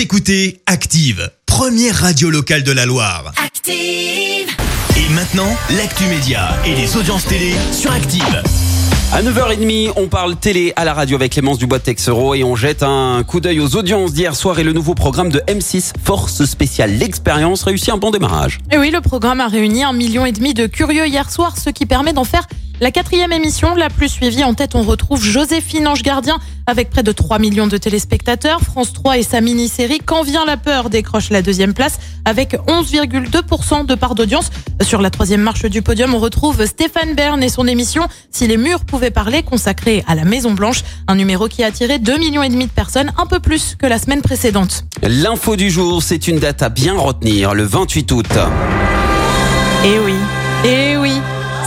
Vous écoutez Active, première radio locale de la Loire. Active. Et maintenant, l'actu média et les audiences télé sur Active. À 9h30, on parle télé à la radio avec Clémence Dubois de Texero et on jette un coup d'œil aux audiences d'hier soir et le nouveau programme de M6 Force Spéciale. L'expérience réussit un bon démarrage. Et oui, le programme a réuni un million et demi de curieux hier soir, ce qui permet d'en faire la quatrième émission la plus suivie. En tête, on retrouve Joséphine Ange Gardien avec près de 3 millions de téléspectateurs. France 3 et sa mini-série Quand vient la peur décroche la deuxième place avec 11,2% de part d'audience. Sur la troisième marche du podium, on retrouve Stéphane Bern et son émission Si les murs pouvaient parler consacrée à la Maison Blanche. Un numéro qui a attiré 2 millions et demi de personnes, un peu plus que la semaine précédente. L'info du jour, c'est une date à bien retenir, le 28 août. Et oui, et oui.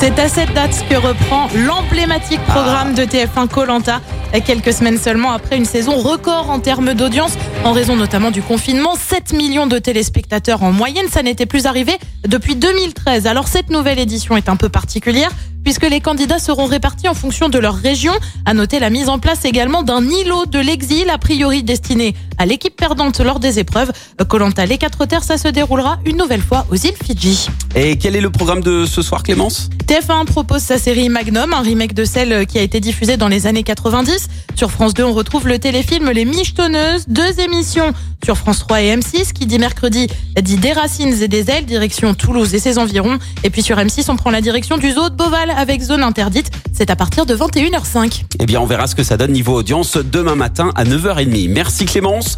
C'est à cette date que reprend l'emblématique programme de TF1 Colanta, quelques semaines seulement après une saison record en termes d'audience, en raison notamment du confinement. 7 millions de téléspectateurs en moyenne, ça n'était plus arrivé depuis 2013. Alors cette nouvelle édition est un peu particulière puisque les candidats seront répartis en fonction de leur région. À noter la mise en place également d'un îlot de l'exil, a priori destiné à l'équipe perdante lors des épreuves. Colanta les quatre terres, ça se déroulera une nouvelle fois aux îles Fidji. Et quel est le programme de ce soir, Clémence? TF1 propose sa série Magnum, un remake de celle qui a été diffusée dans les années 90. Sur France 2, on retrouve le téléfilm Les Michetonneuses, deux émissions sur France 3 et M6 qui dit mercredi dit des racines et des ailes, direction Toulouse et ses environs. Et puis sur M6, on prend la direction du zoo de Beauval avec zone interdite. C'est à partir de 21h05. Eh bien, on verra ce que ça donne niveau audience demain matin à 9h30. Merci Clémence.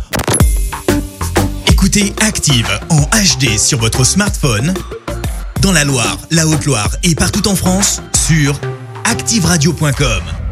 Écoutez Active en HD sur votre smartphone, dans la Loire, la Haute-Loire et partout en France, sur activeradio.com.